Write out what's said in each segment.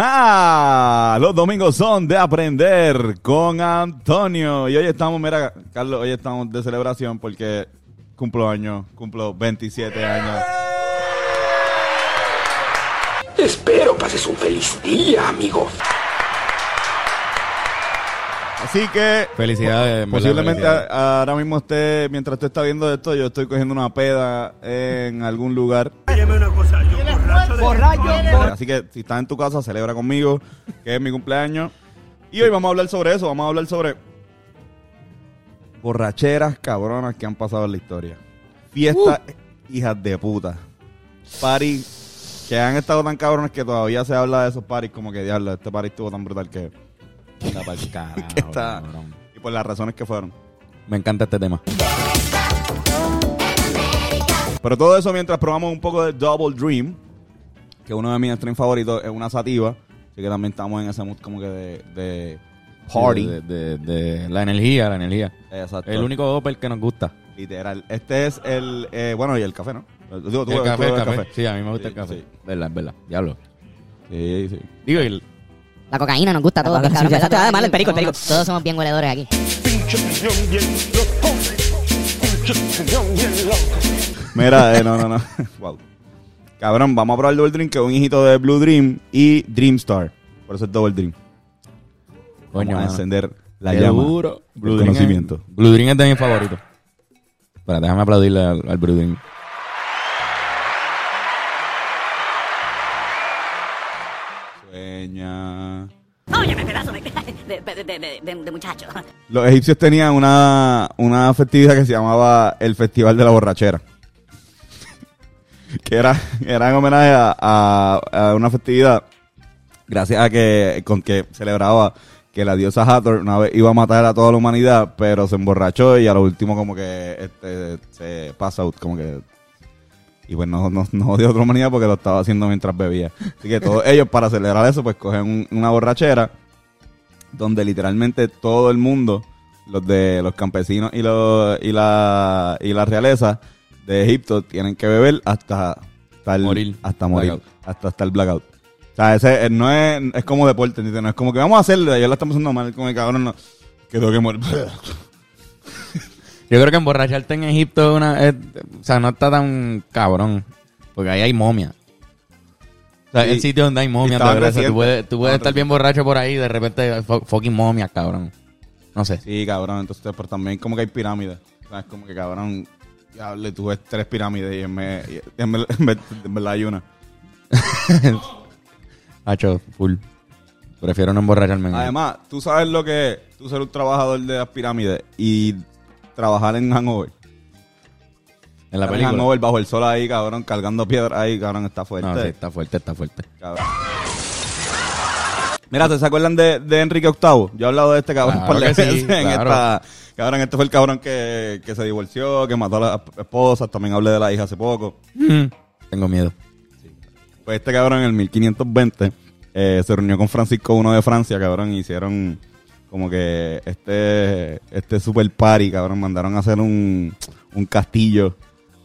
¡Ah! Los domingos son de aprender con Antonio. Y hoy estamos, mira, Carlos, hoy estamos de celebración porque cumplo años, cumplo 27 años. Espero pases un feliz día, amigo. Así que Felicidades, posiblemente felicidades. a- ahora mismo esté, mientras usted está viendo esto, yo estoy cogiendo una peda en algún lugar. Así que si estás en tu casa, celebra conmigo, que es mi cumpleaños. Y hoy vamos a hablar sobre eso, vamos a hablar sobre borracheras cabronas que han pasado en la historia. Fiestas hijas de puta. Party que han estado tan cabrones que todavía se habla de esos paris como que diablo, este party estuvo tan brutal que, Está pa'l carajo, que está. cabrón. Y por las razones que fueron. Me encanta este tema. Pero todo eso mientras probamos un poco de Double Dream, que uno de mis streams favoritos es una sativa. Así que también estamos en ese mood como que de, de party. De, de- de la energía, la energía. Exacto. El único Opel que nos gusta. Literal. Este es el. eh, bueno, y el café, ¿no? Digo, tú- el tú café, el bebes café. Sí, a mí me gusta Sí, el café. sí. Verdad, es verdad. Diablo. Sí, sí. Digo, y La cocaína nos gusta a todos. El perico, el perico. Todos somos bien hueledores aquí. Mira, eh, no, no, no. wow. Cabrón, vamos a probar el Double Dream, que es un hijito de Blue Dream y Dreamstar. Por eso es Double Dream. coño, vamos a mano. encender la Qué llama duro. del Blue Dream es- conocimiento. Blue Dream es de mis favoritos. Espera, déjame aplaudirle al, al Blue Dream. Sueña. Óyeme, pedazo de, de, de, de, de- de muchacho. Los egipcios tenían una, una festividad que se llamaba el Festival de la Borrachera. Que era, era en homenaje a, a- a una festividad gracias a que con que celebraba que la diosa Hathor una vez iba a matar a toda la humanidad, pero se emborrachó y a lo último como que este, se pasa out, como que y pues no, no, no odió a otra humanidad porque lo estaba haciendo mientras bebía. Así que todos ellos para celebrar eso pues cogen un- una borrachera donde literalmente todo el mundo, los de los campesinos y los y la y la realeza de Egipto tienen que beber hasta hasta el- Morir. hasta morir, Blackout. hasta hasta el blackout. O sea, ese eh, no es, es como deporte, ¿entiendes? No es como que vamos a hacerlo, ellos la estamos haciendo mal, como que cabrón no, que tengo que morir. Yo creo que emborracharte en Egipto una, es- o sea, no está tan cabrón. Porque ahí hay momia. O sea, Sí. el sitio donde hay momia. Tú puedes, tú puedes estar bien borracho por ahí y de repente fu- fucking momia, cabrón. No sé. Sí, cabrón, entonces, pero también como que hay pirámides. O sea, es como que cabrón, diablo, tú ves tres pirámides y en, y en, vez- en en verdad hay una. Hacho, full. Prefiero no emborracharme. en Además, tú sabes lo que es tú ser un trabajador de las pirámides y trabajar en Hangover. en la Estar película. Hangover bajo el sol ahí, cabrón, cargando piedras ahí, cabrón, está fuerte. No, sí, está fuerte, está fuerte. cabrón. Mira, ¿se acuerdan de, de Enrique VIII? Yo he hablado de este cabrón Claro por la que sí, en claro. esta... Cabrón, este fue el cabrón que, que se divorció, que mató a las esposas, también hablé de la hija hace poco. Tengo miedo. Pues este cabrón en el 1520 eh, se reunió con Francisco I de Francia, cabrón, y hicieron como que este este super party, cabrón, mandaron a hacer un, un castillo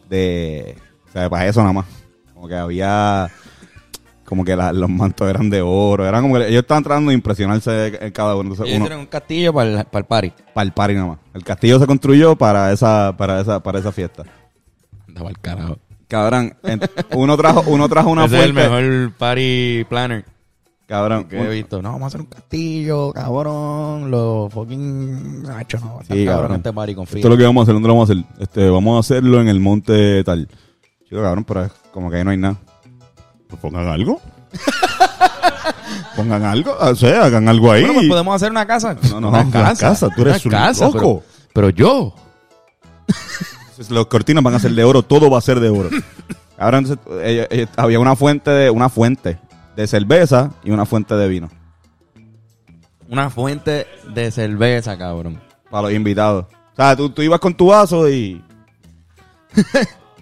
de, o sea, para eso nada más. Como que había, como que la- los mantos eran de oro, eran como que ellos estaban tratando de impresionarse en cada uno. Entonces, Ellos uno, un castillo para el, para el party. para el party nada más. El castillo se construyó para esa, para esa, para esa fiesta. Andaba al carajo. Cabrón, en- uno trajo, uno trajo una Ese es el fuente. mejor party planner Cabrón, que he visto. No, vamos a hacer un castillo, cabrón. Los fucking... Nacho, no. Sí, cabrón cabrón. este party con Esto es lo que vamos a hacer, ¿dónde lo vamos a hacer? Este, vamos a hacerlo en el monte tal. Chico, cabrón, pero es como que ahí no hay nada. Pues pongan algo. pongan algo, o sea, hagan algo ahí. Bueno, pues podemos hacer una casa. No, no, una casa, tú eres Una un casa, loco. Pero, pero yo. Entonces, Los cortinas van a ser de oro, todo va a ser de oro. Ahora entonces, eh, eh, había una fuente de una fuente de cerveza y una fuente de vino. Una fuente de cerveza, cabrón. Para los invitados. O sea, tú, tú ibas con tu vaso y...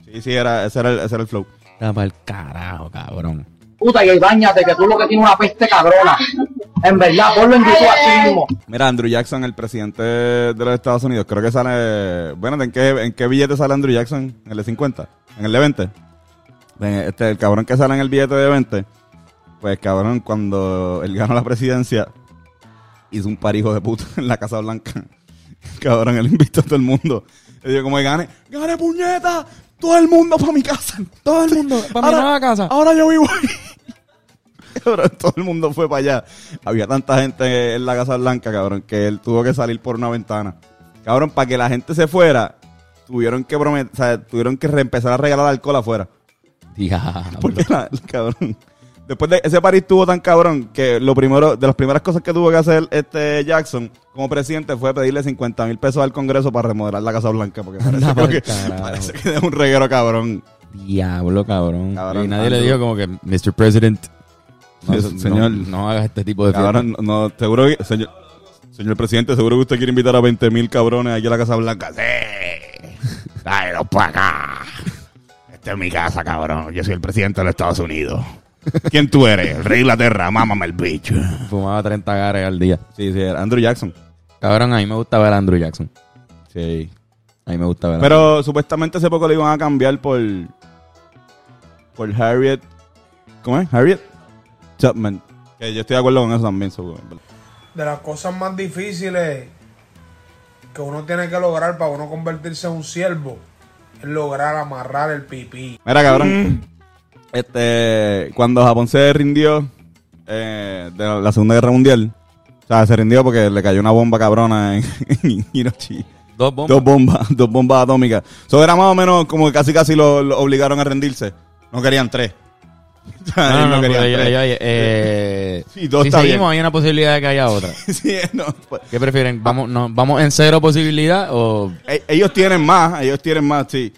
sí, sí, era, ese, era el, ese era el flow. Está para el carajo, cabrón. Puta y bañate que tú lo que tienes una peste cabrona. En verdad, ponlo en YouTube así mismo. Mira, Andrew Jackson, el presidente de los Estados Unidos, creo que sale... Bueno, ¿en qué, en qué billete sale Andrew Jackson? ¿En el de 50? ¿En el de 20? Ven, Este, el cabrón que sale en el billete de 20, pues cabrón, cuando él ganó la presidencia, hizo un parijo de puta en la Casa Blanca. Cabrón, él invitó a todo el mundo. Y dijo, como que gane, gane puñeta, todo el mundo para mi casa. Todo el mundo, para mi nueva casa. Ahora yo vivo ahí. Cabrón, todo el mundo fue para allá. Había tanta gente en la Casa Blanca, cabrón, que él tuvo que salir por una ventana. Cabrón, para que la gente se fuera, tuvieron que promet- o sea, tuvieron que re- empezar a regalar alcohol afuera. Diablo. Porque la- cabrón. Después de ese París estuvo tan cabrón que lo primero, de las primeras cosas que tuvo que hacer este Jackson como presidente fue pedirle 50 mil pesos al Congreso para remodelar la Casa Blanca. Porque parece, parece que es un reguero cabrón. Diablo, cabrón. Cabrón, y nadie le dijo como que, Mr. President, no, Sí, señor. no, no hagas este tipo de. Cabrón, no, seguro que, señor, señor presidente, seguro que usted quiere invitar a 20 mil cabrones aquí a la Casa Blanca. Sí. Tráelos para acá. Esta es mi casa, cabrón. Yo soy el presidente de los Estados Unidos. ¿Quién tú eres? El rey de Inglaterra, mámame el bicho. Fumaba 30 gares al día. Sí, sí, Andrew Jackson. Cabrón, a mí me gusta ver a Andrew Jackson. Sí. A mí me gusta ver a Pero supuestamente hace poco le iban a cambiar por. Por Harriet. ¿Cómo es? Harriet Chapman. Que yo estoy de acuerdo con eso también. de las cosas más difíciles que uno tiene que lograr para uno convertirse en un siervo es lograr amarrar el pipí. Mira, cabrón. Este, cuando Japón se rindió eh, de la Segunda Guerra Mundial, o sea, se rindió porque le cayó una bomba cabrona en, en Hiroshima. Dos bombas. Dos bombas, dos bombas atómicas. Eso era más o menos como que casi casi lo, lo obligaron a rendirse. No querían tres. Sea, No, no, no, ellos- ellos- eh, Sí, todo si está seguimos, bien. hay una posibilidad de que haya otra. Sí, no, pues, ¿Qué prefieren? ¿Vamos, no, ¿Vamos en cero posibilidad o...? e- ellos tienen más, ellos tienen más, sí.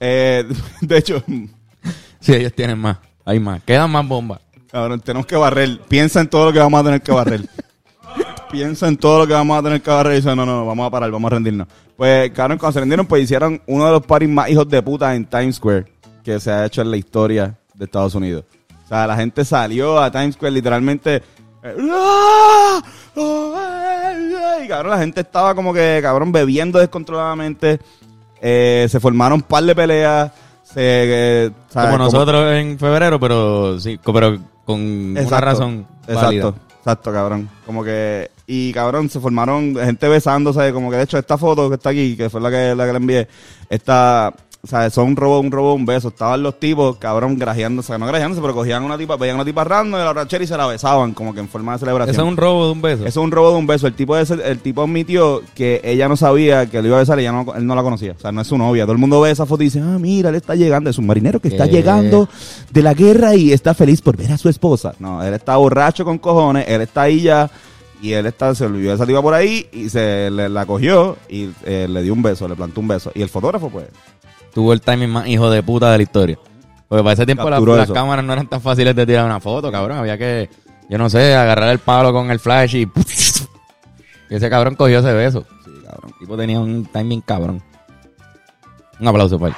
Eh, de hecho, Sí, ellos tienen más. Hay más. Quedan más bombas. Cabrón, tenemos que barrer. Piensa en todo lo que vamos a tener que barrer. Piensa en todo lo que vamos a tener que barrer y dice, no, no, vamos a parar, vamos a rendirnos. Pues, cabrón, cuando se rindieron, pues hicieron uno de los paris más hijos de puta en Times Square que se ha hecho en la historia de Estados Unidos. O sea, la gente salió a Times Square literalmente... eh, ¡ah! ¡Oh, ay, ay! Y cabrón, la gente estaba como que, cabrón, bebiendo descontroladamente. Eh, se formaron un par de peleas. Se, eh, ¿sabes? Como nosotros en febrero, pero sí, pero con una Exacto, razón Exacto, válida. exacto, cabrón. Como que, y cabrón, se formaron gente besándose, como que de hecho esta foto que está aquí, que fue la que, la que le envié, esta, o sea, son un robo, un robo, un beso. Estaban los tipos, cabrón, grajeándose, no grajeándose, pero cogían una tipa, veían una tipa random de la rachera y se la besaban, como que en forma de celebración. Eso es un robo de un beso. Eso es un robo de un beso. El tipo, ese- el tipo admitió que ella no sabía que lo iba a besar y ella no, él no la conocía. O sea, no es su novia. Todo el mundo ve esa foto y dice, ah, mira, él está llegando. Es un marinero que está ¿Qué? llegando de la guerra y está feliz por ver a su esposa. No, él está borracho con cojones. Él está ahí ya y él está, se olvidó de esa tipa por ahí y se le- la cogió y eh, le dio un beso, le plantó un beso. Y el fotógrafo, pues, Tuvo el timing más hijo de puta de la historia. Porque para ese tiempo las cámaras no eran tan fáciles de tirar una foto, cabrón. Había que, yo no sé, agarrar el palo con el flash y... y ese cabrón cogió ese beso. sí, cabrón. El tipo tenía un timing cabrón. Un aplauso para él.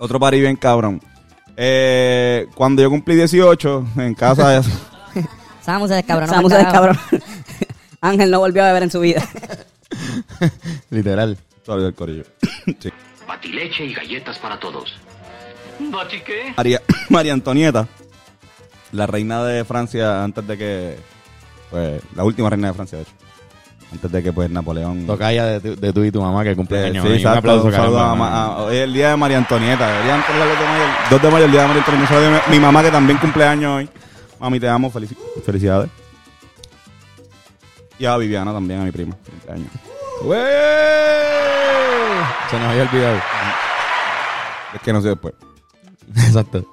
Otro pari bien cabrón. Eh, cuando yo cumplí 18, en casa... Samu se descabronó. Samu se descabrón. Ángel no volvió a beber en su vida. Literal. Todavía el corillo. sí. Batileche y galletas para todos. ¿Bati qué? María, María Antonieta, la reina de Francia antes de que, pues, la última reina de Francia, de hecho, antes de que, pues, Napoleón... Tocaya de, tu- de tú y tu mamá que cumple Eh, años. sí, un exacto, aplauso, un saludo caramba, a Ma- man. a- hoy es el día de María Antonieta, deberían ponerle el 2 de mayo, 2 de mayo, el día de María Antonieta, mi, mi mamá que también cumple años hoy, mami te amo, felici- felicidades, y a Viviana también, a mi prima, cumpleaños. ¡Wey! Se nos había olvidado. Es que no sé después. Exacto.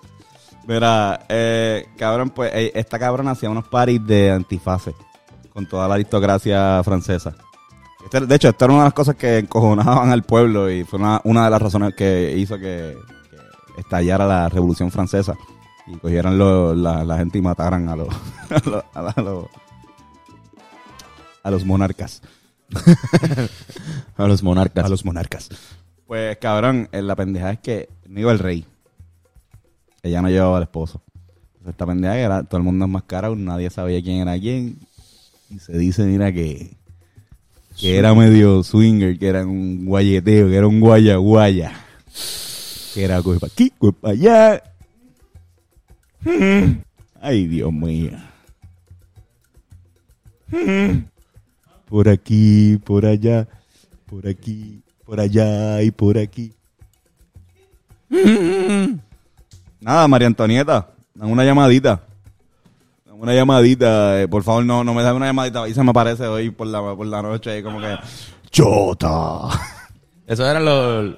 Mira, eh, cabrón, pues eh, esta cabrona hacía unos paris de antifase con toda la aristocracia francesa. Este- de hecho, esta era una de las cosas que encojonaban al pueblo y fue una, una de las razones que hizo que, que estallara la Revolución Francesa. y cogieran lo- la, la gente y mataran a los, a los, a la- a los, a los monarcas. A los monarcas. A los monarcas. Pues cabrón, eh, la pendeja es que no iba el rey. Ella no llevaba al esposo. Entonces, esta pendeja era, todo el mundo enmascarado, nadie sabía quién era quién. Y se dice, mira, que, que era medio swinger, que era un guayeteo, que era un guaya guaya. Que era coge para aquí, coge para allá. Mm. Ay, Dios mío. Por aquí, por allá, por aquí, por allá y por aquí. Nada, María Antonieta, dame una llamadita. Dame una llamadita, eh, por favor, no, no me da una llamadita. Ahí se me aparece hoy por la, por la noche, ahí como que. ¡Chota! Esos eran los,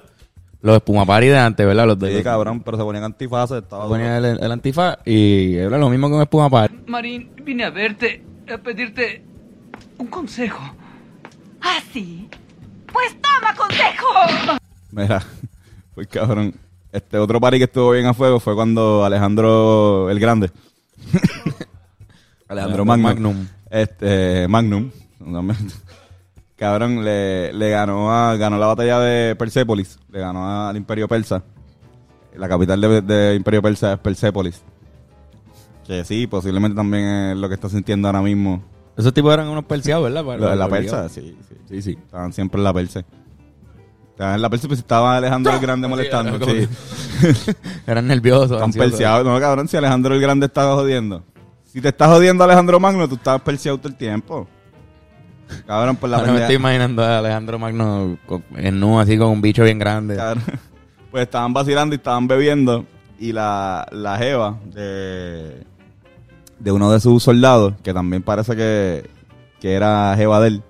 los espumapari de antes, ¿verdad? Los de Sí, cabrón, pero se ponían antifaces, estaba. Ponía el, el antifaz y era lo mismo que un espumapari. Marín, vine a verte, a pedirte un consejo. ¿Ah, sí? Pues toma consejo. Mira, pues cabrón. Este otro party que estuvo bien a fuego fue cuando Alejandro el Grande. Alejandro Magnum. Magnum. Este, Magnum. Cabrón, le, le ganó a, ganó la batalla de Persépolis. Le ganó al Imperio Persa. La capital de, de Imperio Persa es Persépolis. Que sí, posiblemente también es lo que está sintiendo ahora mismo. Esos tipos eran unos perseados, ¿verdad? Para- Lo de la para- Persa, sí, sí, sí, sí. Estaban siempre en la Persa. Estaban en la Persa, pues estaba Alejandro el Grande molestando. como Sí. Eran nerviosos. Están ansiosos. perseados. No, cabrón, si Alejandro el Grande estaba jodiendo. Si te estás jodiendo Alejandro Magno, tú estabas perseado todo el tiempo. Cabrón, por la Ahora me pendeja- estoy imaginando a Alejandro Magno con- en nu, así con un bicho bien grande. Cabrón. Pues estaban vacilando y estaban bebiendo. Y la, la jeva de, de uno de sus soldados, que también parece que, que era jeva de él.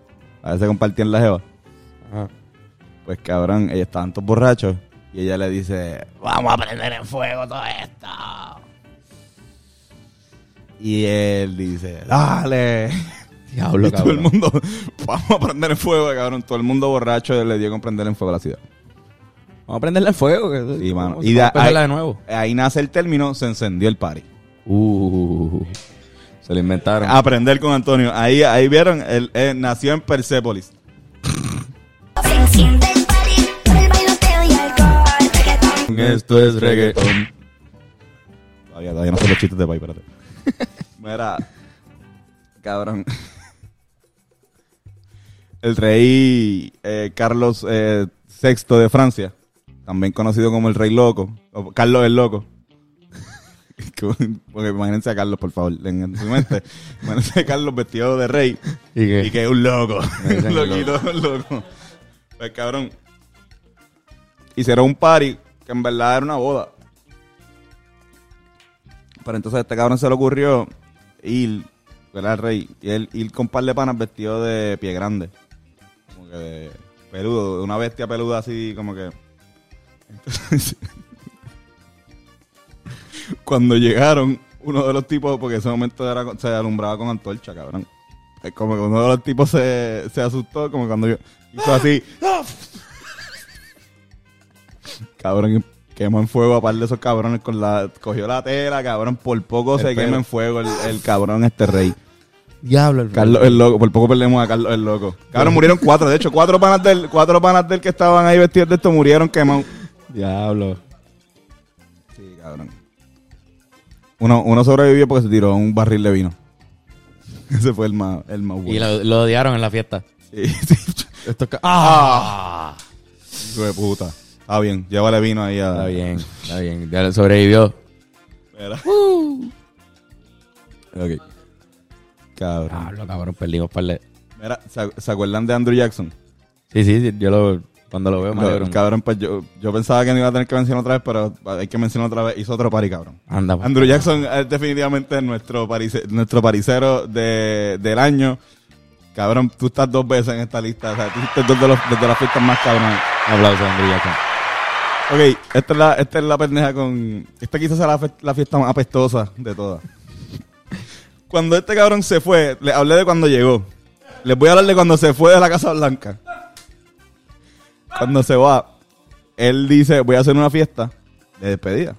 A veces compartían la jeva. Ajá. Pues cabrón, ellos estaban todos borrachos. Y ella le dice, vamos a prender en fuego todo esto. Y él dice, dale. Diablo, Y todo el mundo, vamos a prender en fuego, cabrón. Todo el mundo borracho le dio con prender en fuego la ciudad. Vamos a prenderle el fuego. Que, Sí, mano. vamos Y de a prenderla ahí, de nuevo. ahí nace el término, se encendió el party. Uh, se lo inventaron. Aprender con Antonio. Ahí, ahí vieron, él, él nació en. Reggaetón. Esto es reggaetón. Todavía, todavía no sé los chistes de país, espérate. Mira, cabrón. El rey eh, Carlos eh, VI de Francia, también conocido como el rey loco, o Carlos el loco. Porque imagínense a Carlos, por favor, en, su mente. Imagínense a Carlos vestido de rey ¿Y qué? y que es un loco. Un loquito, un loco. Pues cabrón. Hicieron un party que en verdad era una boda. Pero entonces a este cabrón se le ocurrió ir, era el rey, y él ir con un par de panas vestido de pie grande. Como que de peludo, de una bestia peluda así, como que. Entonces, cuando llegaron, uno de los tipos, porque en ese momento era, se alumbraba con antorcha, cabrón. Es como que uno de los tipos se, se asustó, como cuando yo hizo así. cabrón, quemó en fuego a par de esos cabrones con la. Cogió la tela, cabrón. Por poco El se pelo. quema en fuego el, el cabrón este rey. Diablo, el Carlos el loco, por poco perdemos a Carlos el loco. Cabrón, murieron cuatro. De hecho, cuatro panas del, cuatro panas del que estaban ahí vestidos de esto murieron quemados. Diablo. Sí, cabrón. Uno, uno sobrevivió porque se tiró un barril de vino. Ese fue el más, el más bueno. Y lo, lo odiaron en la fiesta. Sí, sí. Esto es ca- ¡Ah! Hijo de puta. Está bien, llévale vino ahí a... Está bien, está bien. Ya sobrevivió. Mira. Ok. Cabrón. Diablo, cabrón, perdimos par de... Mira, ¿se, se acuerdan de Andrew Jackson? Sí, sí, sí, yo lo... Cuando lo veo Lo- alegro. cabrón, pues yo, yo pensaba que no iba a tener que mencionar otra vez, pero hay que mencionar otra vez. Hizo otro party, cabrón. Anda, pues. Andrew Jackson es definitivamente nuestro, parice- nuestro paricero de, del año. Cabrón, tú estás dos veces en esta lista. O sea, tú hiciste dos de, los, de las fiestas más cabronas. Un aplauso a Andrew Jackson. Ok, esta es la, esta es la pendeja con... Esta quizás sea la, fe- la fiesta más apestosa de todas. Cuando este cabrón se fue, le hablé de cuando llegó. Les voy a hablar de cuando se fue de la Casa Blanca. Cuando se va, él dice, voy a hacer una fiesta de despedida.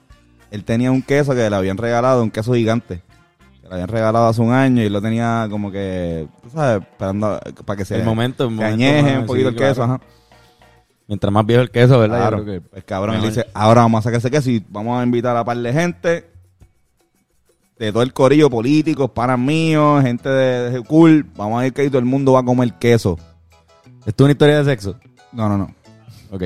él tenía un queso que le habían regalado, un queso gigante. Que le habían regalado hace un año y lo tenía como que, tú sabes, esperando para que se El momento, el se momento, añeje ajá, un poquito sí, el queso, claro. ajá. Mientras más viejo el queso, ¿verdad? Claro. que- Pues cabrón, él dice, ahora vamos a sacar ese queso y vamos a invitar a par de gente de todo el corillo políticos, panas míos, gente de, de cool. Vamos a ir que todo el mundo va a comer queso. ¿Esto es una historia de sexo? No, no, no. Ok.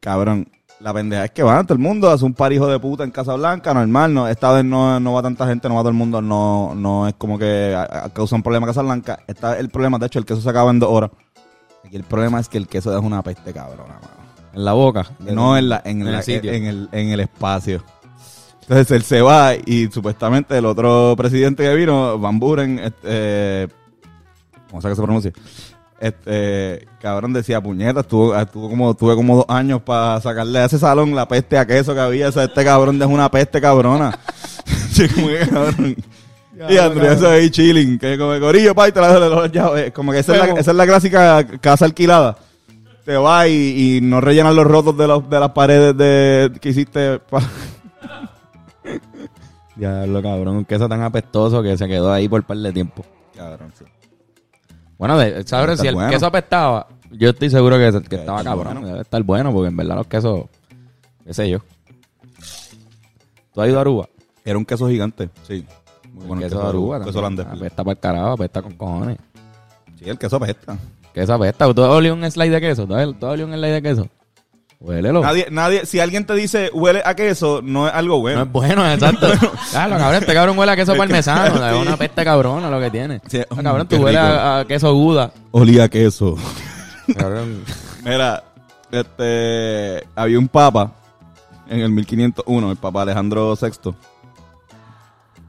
Cabrón, la pendeja es que van todo el mundo, hace un par hijo de puta en Casa Blanca, normal, no, esta vez no, no va tanta gente, no va todo el mundo, no, no es como que a- a- causa un problema en Casa Blanca. Esta vez el problema, de hecho, el queso se acaba en dos horas. Aquí el problema es que el queso es una peste cabrona, mano. En la boca. No en, la, en, En la- el sitio. en el, en el espacio. Entonces él se va y supuestamente el otro presidente que vino, Van Buren, este, ¿cómo se que se pronuncia? Este, cabrón decía, puñeta, estuvo, estuvo como, tuve como dos años para sacarle a ese salón la peste a queso que había. O sea, este cabrón es una peste cabrona. Sí, como que, cabrón. Y Andrés ahí chilling, que como corillo, pa, y te la de los llaves. Como que esa es, la, esa es la clásica casa alquilada. Te vas y, y no rellenan los rotos de, los, de las paredes de, que hiciste. pa- Ya lo cabrón, un queso tan apestoso que se quedó ahí por un par de tiempo. Cabrón, sí. Bueno, de, ¿sabes? Si el bueno. queso apestaba, yo estoy seguro que, que estaba cabrón. bueno. Debe estar bueno, porque en verdad los quesos, qué sé yo. ¿Tú has ido a Aruba? Era un queso gigante, sí. Muy El bueno queso de Aruba. Queso holandés. Apesta para el carajo, apesta con cojones. Sí, el queso apesta. Queso apesta. ¿Tú has olido un slide de queso? ¿Tú has tú has olido un slide de queso? Huélelo. Nadie, nadie, si alguien te dice huele a queso, no es algo No bueno. es bueno, exacto. Claro, cabrón, este cabrón huele a queso Es que- parmesano. sí. Es una peste cabrona lo que tiene. Sí, Ah, cabrón, mm, tú qué hueles a, a queso Guda. Olía a queso. Cabrón. Mira, este, había un papa en el 1501, el papa Alejandro VI.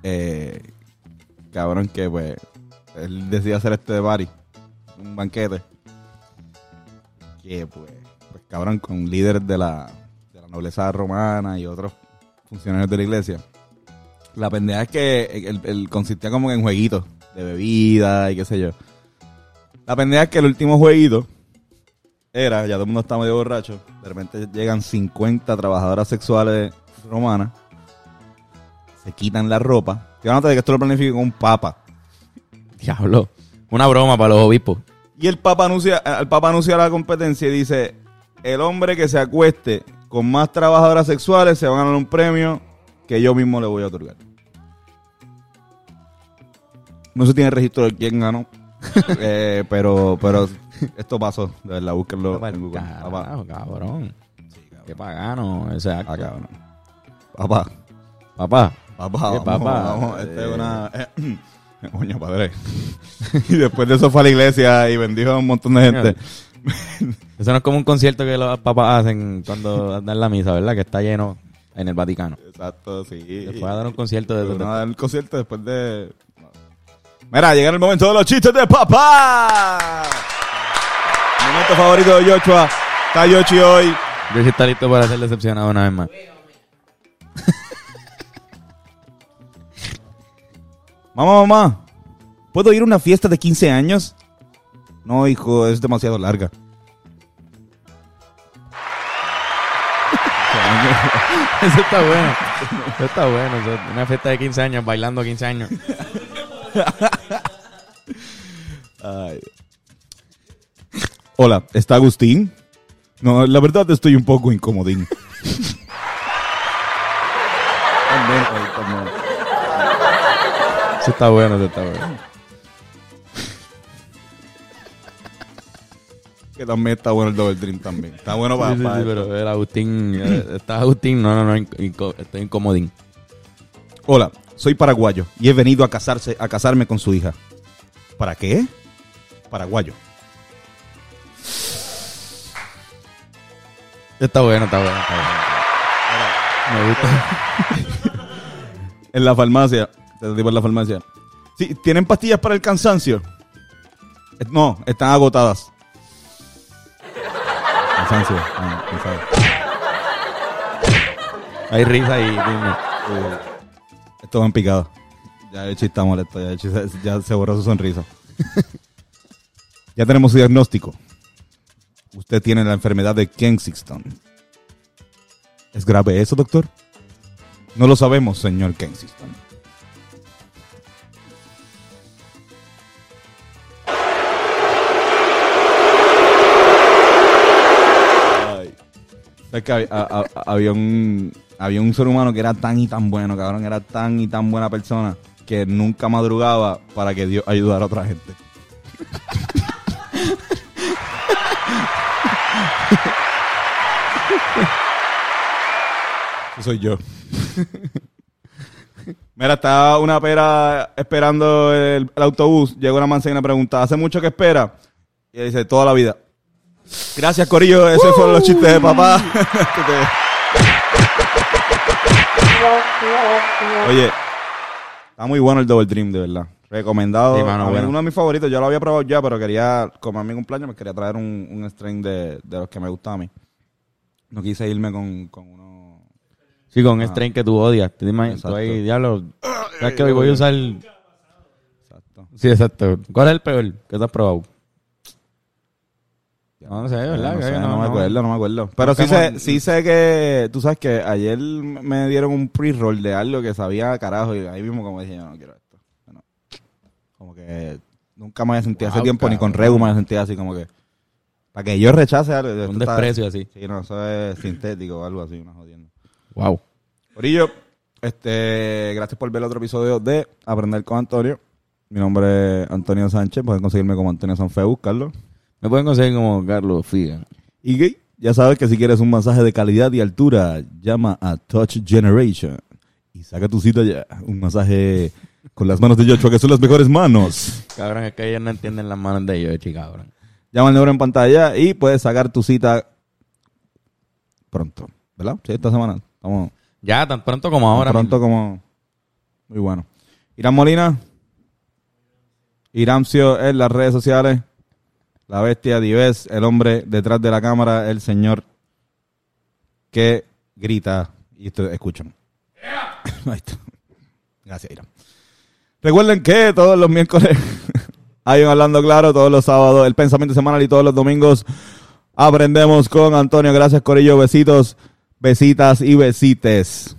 Eh, cabrón, que pues, él decidió hacer este party, un banquete. Que pues cabrón, con líderes de la, de la nobleza romana y otros funcionarios de la iglesia. La pendeja es que el, el- consistía como en jueguitos de bebida y qué sé yo. La pendeja es que el último jueguito era, ya todo el mundo está medio borracho, de repente llegan 50 trabajadoras sexuales romanas, se quitan la ropa. Te nota de que esto lo planificó un papa. Diablo. Una broma para los obispos. Y el papa anuncia, el papa anuncia la competencia y dice, el hombre que se acueste con más trabajadoras sexuales se va a ganar un premio que yo mismo le voy a otorgar. No se tiene registro de quién ganó. Eh, pero, pero esto pasó, de verdad, búsquenlo en Google. Carajo, cabrón. Qué pagano ese acto. Ah, cabrón. Papá. Papá. Papá, ¿Qué vamos, papá? vamos, esta es Eh. una... Coño, padre. y después de eso fue a la iglesia y bendijo a un montón de gente. Eso no es como un concierto que los papás hacen cuando dan la misa, ¿verdad? Que está lleno en el Vaticano. Exacto, sí. Después va a dar un concierto de... Van a dar el concierto después de... Mira, llega el momento de los chistes de papá. Momento favorito de Joshua. Está Yoshi hoy. Yo sí está listo para ser decepcionado una vez más. Mamá, mamá, ¿puedo ir a una fiesta de 15 años? No, hijo, es demasiado larga. Eso está bueno. Eso está bueno. eso- una fiesta de 15 años, bailando 15 años. Ay. Hola, ¿está Agustín? No, la verdad estoy un poco incomodín. Eso está bueno, eso está bueno. Que también está bueno el Double Dream también. Está bueno para... Sí, sí, sí, pero el Agustín... eh, ¿Está Agustín? No, no, no. inco- estoy incomodín. Hola, soy paraguayo y he venido a casarse, a casarme con su hija. ¿Para qué? Paraguayo. Está bueno, está bueno, está bueno. Me gusta. En la farmacia. Este tipo en la farmacia. Sí, ¿tienen pastillas para el cansancio? Eh, No, están agotadas. Hay risa y... dime. Esto va en picado. Ya está molesto. Ya se borró su sonrisa. ya tenemos su diagnóstico. Usted tiene la enfermedad de Kensington. ¿Es grave eso, doctor? No lo sabemos, señor Kensington. Es que había, a- a- había un había un ser humano que era tan y tan bueno, cabrón, era tan y tan buena persona que nunca madrugaba para que Dios ayudara a otra gente. Soy yo. Mira, estaba una pera esperando el, autobús. Llegó una manzana y pregunta, ¿hace mucho que espera? Y él dice, toda la vida. Gracias, Corillo. Esos fueron los chistes de papá. Oye, está muy bueno el Double Dream, de verdad. Recomendado. Sí, mano, A mí, bueno. Uno de mis favoritos. Yo lo había probado ya, pero quería, como a mi cumpleaños, me quería traer un, un strain de, de los que me gustaba a mí. No quise irme con, con uno... Sí, con Ah. strain que tú odias. ¿Te imaginas? Tú ahí, diablo. ¿Sabes que hoy voy a usar? Exacto. Sí, exacto. ¿Cuál es el peor que te has probado? No, sé, ¿verdad? No, Que sé, no- no me acuerdo, no me acuerdo. Pero sí sé, sí sé que, tú sabes que ayer me dieron un pre-roll de algo que sabía carajo y ahí mismo como dije, yo no quiero esto. Bueno, como que nunca me había sentido hace tiempo, ni con. Regu me había sentido así como que, para que yo rechace algo. Un está- desprecio así. Sí, no, eso es sintético o algo así, una jodienda. Wow. Corillo, este, gracias por ver el otro episodio de Aprender con Antonio. Mi nombre es Antonio Sánchez, pueden conseguirme como Antonio Sanfe, buscarlo. Me pueden conseguir como Carlos Figa. Y gay, ya sabes que si quieres un masaje de calidad y altura, llama a Touch Generation y saca tu cita ya. Un masaje con las manos de Joshua, que son las mejores manos. Cabrón, es que ellos no entienden las manos de chica, cabrón. Llama al número en pantalla y puedes sacar tu cita pronto, ¿verdad? Sí, esta semana. Estamos Ya, tan pronto como ahora. pronto como... Muy bueno. Irán Molina. Iramcio en las redes sociales. La bestia Dives, el hombre detrás de la cámara, el señor que grita. Y ustedes escuchan. Ahí está. Gracias, Irán. Recuerden que todos los miércoles hay un Hablando Claro, todos los sábados el pensamiento semanal y todos los domingos aprendemos con Antonio. Gracias, Corillo. Besitos, besitas y besites.